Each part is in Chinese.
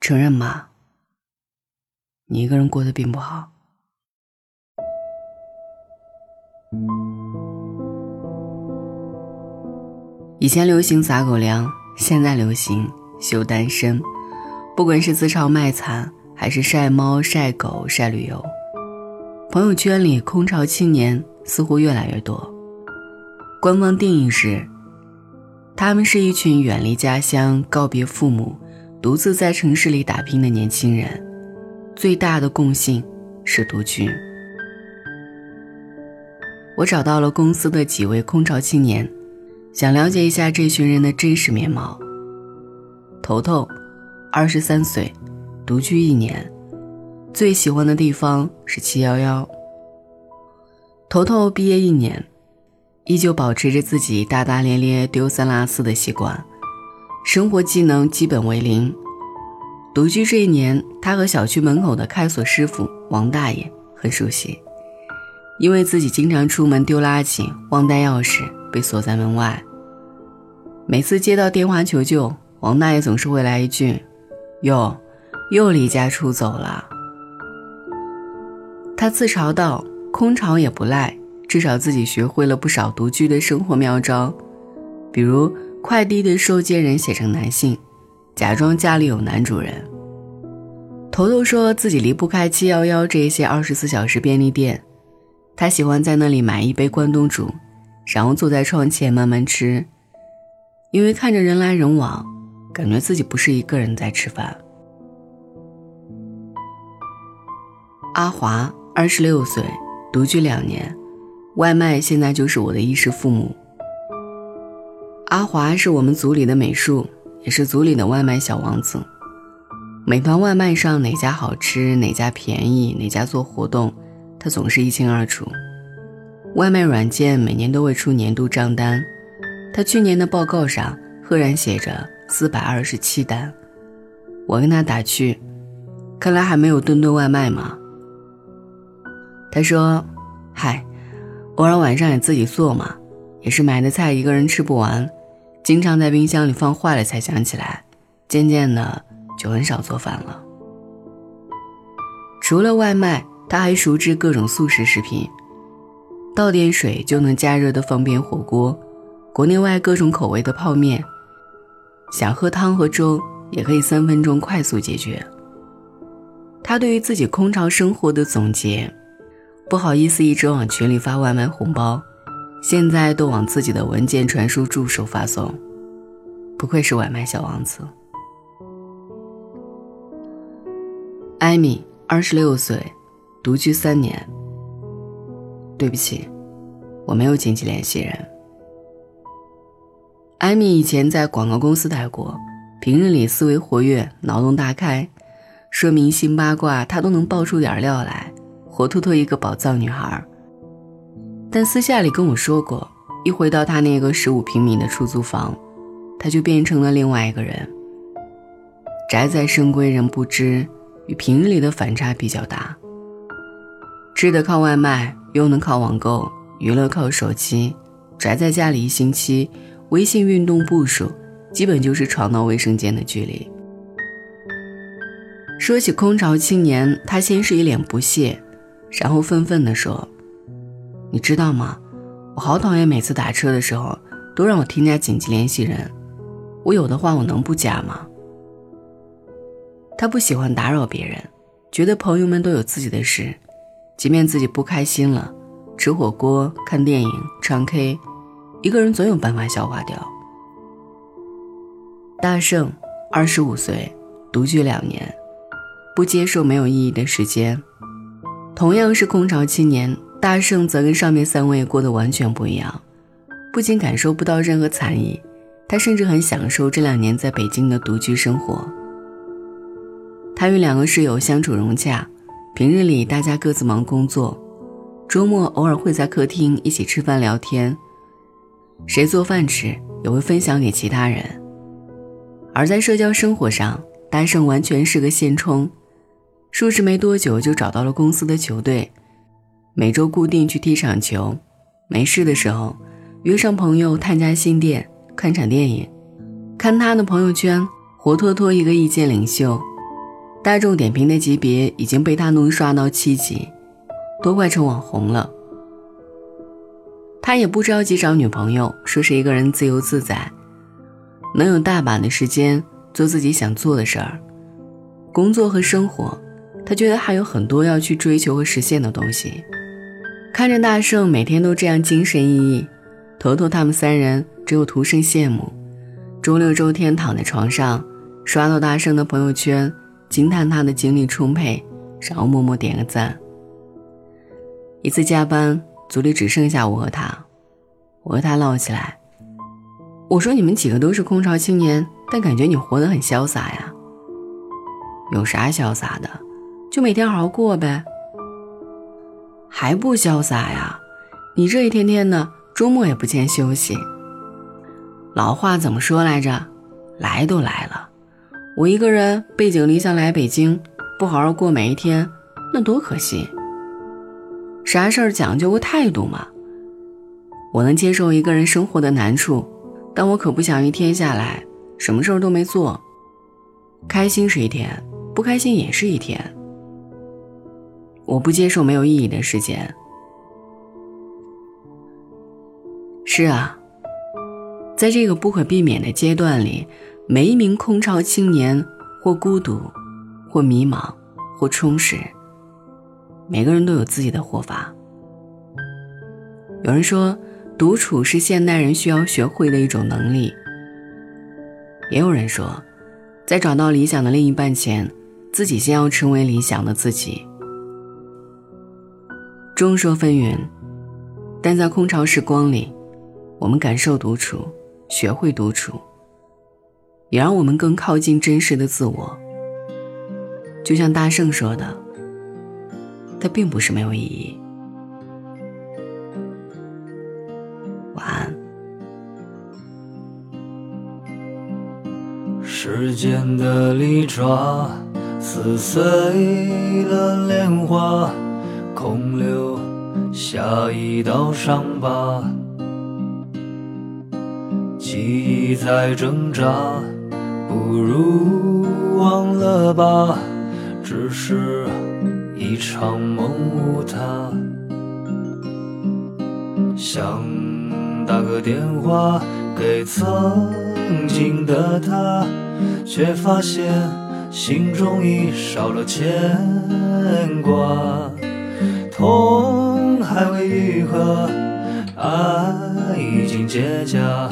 承认吧，你一个人过得并不好。以前流行撒狗粮，现在流行秀单身。不管是自嘲卖惨，还是晒猫、晒狗、晒旅游，朋友圈里空巢青年似乎越来越多。官方定义是：他们是一群远离家乡、告别父母、独自在城市里打拼的年轻人，最大的共性是独居。我找到了公司的几位空巢青年。想了解一下这群人的真实面貌。头头，二十三岁，独居一年，最喜欢的地方是七幺幺。头头毕业一年，依旧保持着自己大大咧咧丢三落四的习惯，生活技能基本为零。独居这一年，他和小区门口的开锁师傅王大爷很熟悉，因为自己经常出门丢垃圾忘带钥匙。被锁在门外。每次接到电话求救，王大爷总是会来一句：“哟，又离家出走了。”他自嘲道：“空巢也不赖，至少自己学会了不少独居的生活妙招，比如快递的收件人写成男性，假装家里有男主人。”头头说自己离不开七幺幺这些二十四小时便利店，他喜欢在那里买一杯关东煮。然后坐在窗前慢慢吃，因为看着人来人往，感觉自己不是一个人在吃饭。阿华二十六岁，独居两年，外卖现在就是我的衣食父母。阿华是我们组里的美术，也是组里的外卖小王子。美团外卖上哪家好吃，哪家便宜，哪家做活动，他总是一清二楚。外卖软件每年都会出年度账单，他去年的报告上赫然写着四百二十七单。我跟他打趣：“看来还没有顿顿外卖嘛。”他说：“嗨，偶尔晚上也自己做嘛，也是买的菜一个人吃不完，经常在冰箱里放坏了才想起来，渐渐的就很少做饭了。除了外卖，他还熟知各种速食食品。”倒点水就能加热的方便火锅，国内外各种口味的泡面，想喝汤和粥也可以三分钟快速解决。他对于自己空巢生活的总结，不好意思一直往群里发外卖红包，现在都往自己的文件传输助手发送，不愧是外卖小王子。艾米，二十六岁，独居三年。对不起，我没有经济联系人。艾米以前在广告公司待过，平日里思维活跃，脑洞大开，说明星八卦她都能爆出点料来，活脱脱一个宝藏女孩。但私下里跟我说过，一回到他那个十五平米的出租房，他就变成了另外一个人。宅在深闺人不知，与平日里的反差比较大。吃的靠外卖。又能靠网购，娱乐靠手机，宅在家里一星期，微信运动步数基本就是床到卫生间的距离。说起空巢青年，他先是一脸不屑，然后愤愤地说：“你知道吗？我好讨厌每次打车的时候都让我添加紧急联系人，我有的话我能不加吗？”他不喜欢打扰别人，觉得朋友们都有自己的事。即便自己不开心了，吃火锅、看电影、唱 K，一个人总有办法消化掉。大圣，二十五岁，独居两年，不接受没有意义的时间。同样是空巢青年，大圣则跟上面三位过得完全不一样，不仅感受不到任何残意，他甚至很享受这两年在北京的独居生活。他与两个室友相处融洽。平日里大家各自忙工作，周末偶尔会在客厅一起吃饭聊天，谁做饭吃也会分享给其他人。而在社交生活上，大圣完全是个现充，入职没多久就找到了公司的球队，每周固定去踢场球，没事的时候约上朋友探家新店看场电影，看他的朋友圈，活脱脱一个意见领袖，大众点评的级别已经被他怒刷到七级，都快成网红了。他也不着急找女朋友，说是一个人自由自在，能有大把的时间做自己想做的事儿。工作和生活，他觉得还有很多要去追求和实现的东西。看着大圣每天都这样精神奕奕，头头他们三人只有徒生羡慕。周六周天躺在床上，刷到大圣的朋友圈，惊叹他的精力充沛，然后默默点个赞。一次加班，组里只剩下我和他，我和他唠起来。我说：“你们几个都是空巢青年，但感觉你活得很潇洒呀。”有啥潇洒的？就每天好好过呗。还不潇洒呀？你这一天天的，周末也不见休息。老话怎么说来着？来都来了，我一个人背井离乡来北京，不好好过每一天，那多可惜。啥事儿讲究个态度嘛。我能接受一个人生活的难处，但我可不想一天下来什么事儿都没做。开心是一天。不开心也是一天。我不接受没有意义的时间。是啊，在这个不可避免的阶段里，每一名空巢青年或孤独，或迷茫，或充实。每个人都有自己的活法。有人说，独处是现代人需要学会的一种能力。也有人说，在找到理想的另一半前。自己先要成为理想的自己。众说纷纭，但在空巢时光里，我们感受独处，学会独处，也让我们更靠近真实的自我。就像大圣说的，它并不是没有意义。晚安。时间的利爪。撕碎了莲花，空留下一道伤疤。记忆在挣扎，不如忘了吧，只是一场梦无他。想打个电话给曾经的他，却发现。心中已少了牵挂，痛还未愈合，爱已经结痂，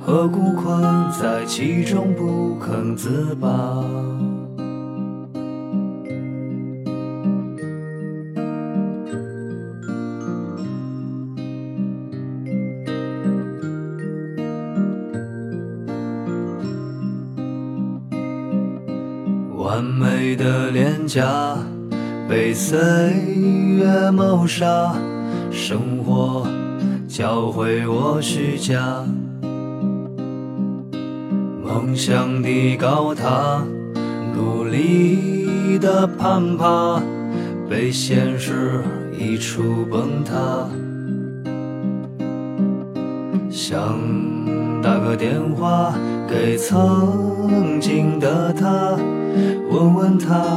何故困在其中不肯自拔？完美的脸颊被岁月谋杀，生活教会我虚假，梦想的高塔，努力的攀爬，被现实一触崩塌。想打个电话给曾经的他。问问他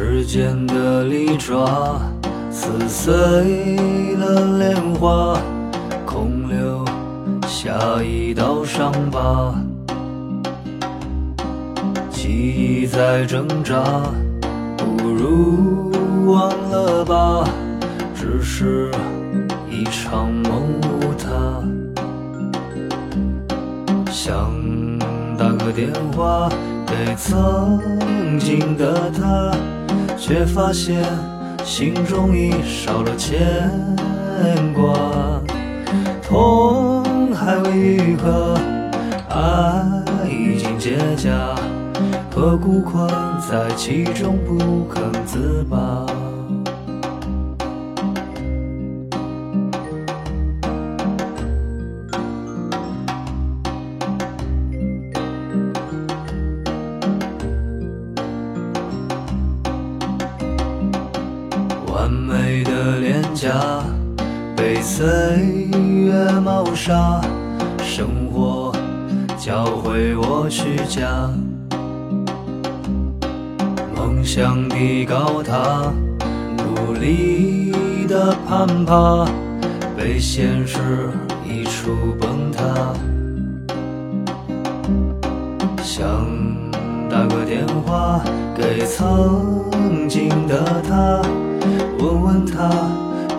时间的利爪撕碎了莲花，空留下一道伤疤。记忆在挣扎，不如忘了吧，只是一场梦无他。想打个电话给曾经的他。却发现心中已少了牵挂。痛还未愈合，爱已经结痂，何故困在其中不肯自拔？岁月谋杀，生活教会我虚假，梦想的高塔，努力的攀爬，被现实一触崩塌。想打个电话给曾经的他。问问他，